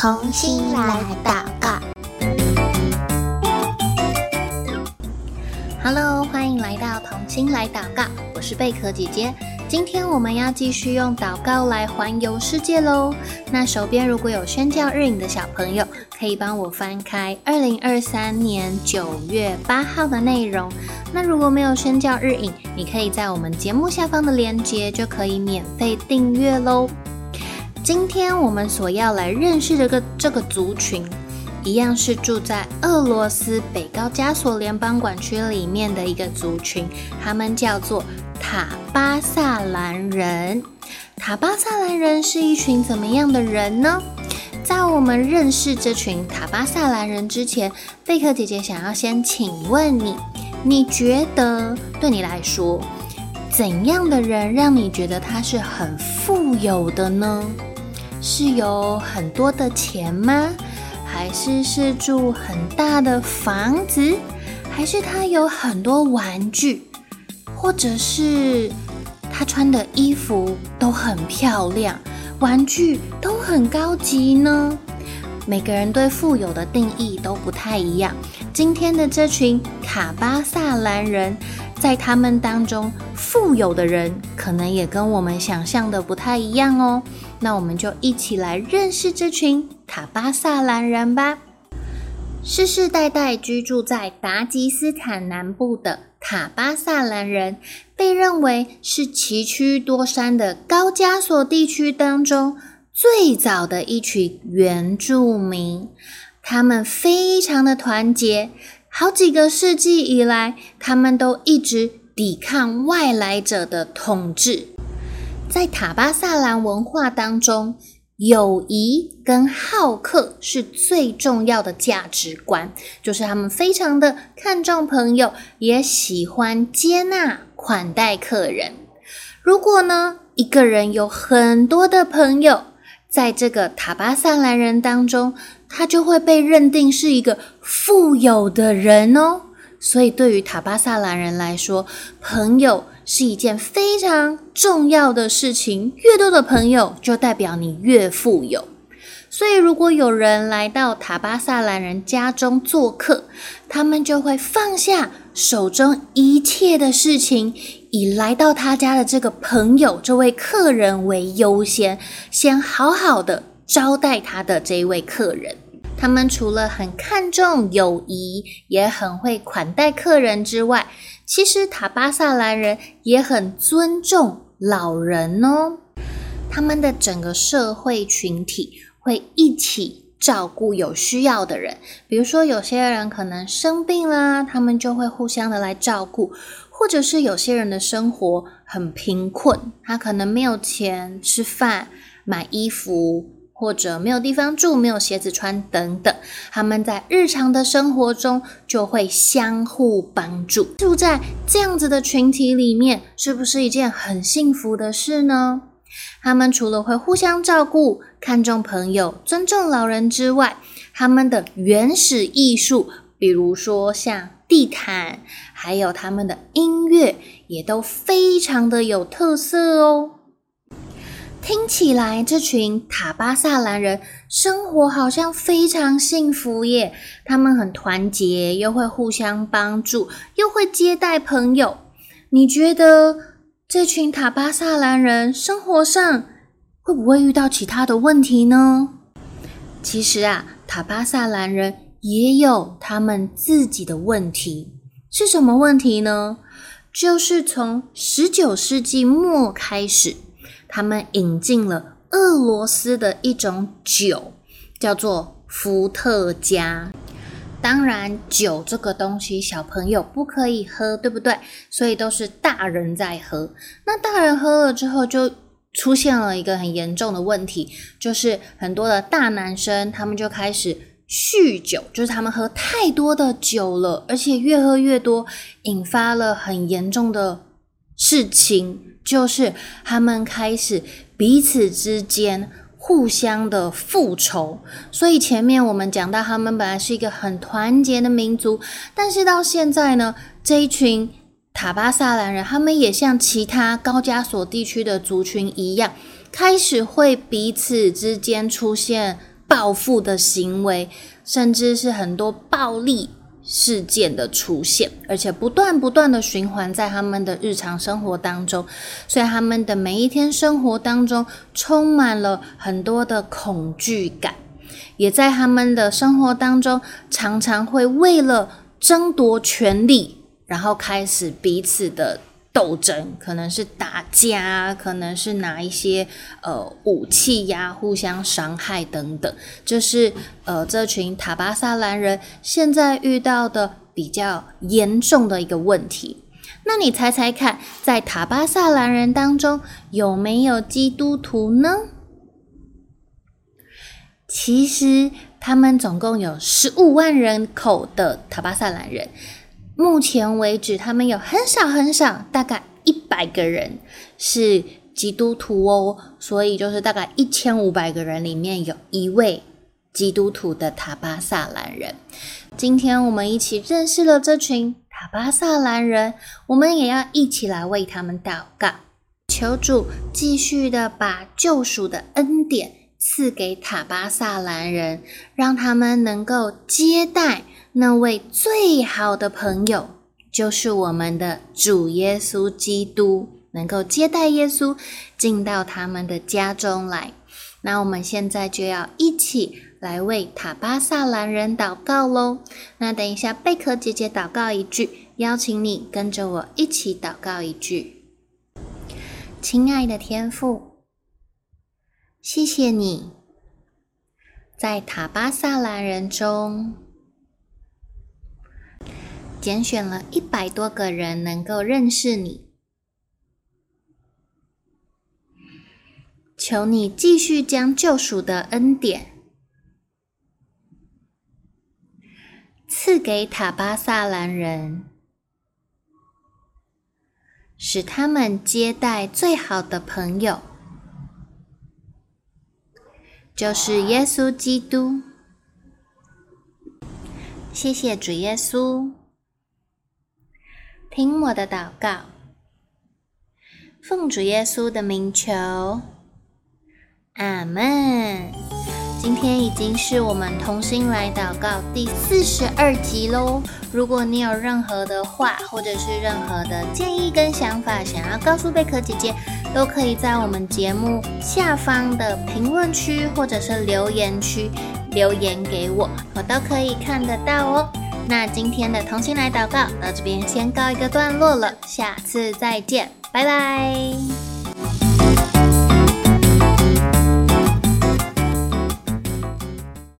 同心来祷告。Hello，欢迎来到同心来祷告，我是贝壳姐姐。今天我们要继续用祷告来环游世界喽。那手边如果有宣教日影的小朋友，可以帮我翻开二零二三年九月八号的内容。那如果没有宣教日影，你可以在我们节目下方的链接就可以免费订阅喽。今天我们所要来认识的个这个族群，一样是住在俄罗斯北高加索联邦管区里面的一个族群，他们叫做。塔巴萨兰人，塔巴萨兰人是一群怎么样的人呢？在我们认识这群塔巴萨兰人之前，贝克姐姐想要先请问你，你觉得对你来说，怎样的人让你觉得他是很富有的呢？是有很多的钱吗？还是是住很大的房子？还是他有很多玩具？或者是他穿的衣服都很漂亮，玩具都很高级呢？每个人对富有的定义都不太一样。今天的这群卡巴萨兰人，在他们当中，富有的人可能也跟我们想象的不太一样哦。那我们就一起来认识这群塔巴萨兰人吧。世世代代居住在达吉斯坦南部的。塔巴萨兰人被认为是崎岖多山的高加索地区当中最早的一群原住民。他们非常的团结，好几个世纪以来，他们都一直抵抗外来者的统治。在塔巴萨兰文化当中，友谊跟好客是最重要的价值观，就是他们非常的看重朋友，也喜欢接纳款待客人。如果呢，一个人有很多的朋友，在这个塔巴萨兰人当中，他就会被认定是一个富有的人哦。所以，对于塔巴萨兰人来说，朋友是一件非常重要的事情。越多的朋友，就代表你越富有。所以，如果有人来到塔巴萨兰人家中做客，他们就会放下手中一切的事情，以来到他家的这个朋友、这位客人为优先，先好好的招待他的这一位客人。他们除了很看重友谊，也很会款待客人之外，其实塔巴萨兰人也很尊重老人哦。他们的整个社会群体会一起照顾有需要的人，比如说有些人可能生病啦，他们就会互相的来照顾；或者是有些人的生活很贫困，他可能没有钱吃饭、买衣服。或者没有地方住，没有鞋子穿等等，他们在日常的生活中就会相互帮助。住在这样子的群体里面，是不是一件很幸福的事呢？他们除了会互相照顾、看重朋友、尊重老人之外，他们的原始艺术，比如说像地毯，还有他们的音乐，也都非常的有特色哦。听起来，这群塔巴萨兰人生活好像非常幸福耶。他们很团结，又会互相帮助，又会接待朋友。你觉得这群塔巴萨兰人生活上会不会遇到其他的问题呢？其实啊，塔巴萨兰人也有他们自己的问题。是什么问题呢？就是从十九世纪末开始。他们引进了俄罗斯的一种酒，叫做伏特加。当然，酒这个东西小朋友不可以喝，对不对？所以都是大人在喝。那大人喝了之后，就出现了一个很严重的问题，就是很多的大男生他们就开始酗酒，就是他们喝太多的酒了，而且越喝越多，引发了很严重的事情。就是他们开始彼此之间互相的复仇，所以前面我们讲到，他们本来是一个很团结的民族，但是到现在呢，这一群塔巴萨兰人，他们也像其他高加索地区的族群一样，开始会彼此之间出现报复的行为，甚至是很多暴力事件的出现，而且不断不断的循环在他们的日常生活当中，所以他们的每一天生活当中充满了很多的恐惧感，也在他们的生活当中常常会为了争夺权力，然后开始彼此的。斗争可能是打架，可能是拿一些呃武器呀，互相伤害等等，这是呃这群塔巴萨兰人现在遇到的比较严重的一个问题。那你猜猜看，在塔巴萨兰人当中有没有基督徒呢？其实他们总共有十五万人口的塔巴萨兰人。目前为止，他们有很少很少，大概一百个人是基督徒哦，所以就是大概一千五百个人里面有一位基督徒的塔巴萨兰人。今天我们一起认识了这群塔巴萨兰人，我们也要一起来为他们祷告，求主继续的把救赎的恩典赐给塔巴萨兰人，让他们能够接待。那位最好的朋友就是我们的主耶稣基督，能够接待耶稣进到他们的家中来。那我们现在就要一起来为塔巴萨兰人祷告喽。那等一下贝壳姐姐祷告一句，邀请你跟着我一起祷告一句：亲爱的天父，谢谢你在塔巴萨兰人中。拣选了一百多个人能够认识你，求你继续将救赎的恩典赐给塔巴萨兰人，使他们接待最好的朋友，就是耶稣基督。谢谢主耶稣。听我的祷告，奉主耶稣的名求，阿门。今天已经是我们同心来祷告第四十二集喽。如果你有任何的话，或者是任何的建议跟想法，想要告诉贝壳姐姐，都可以在我们节目下方的评论区或者是留言区留言给我，我都可以看得到哦。那今天的同心来祷告到这边先告一个段落了，下次再见，拜拜。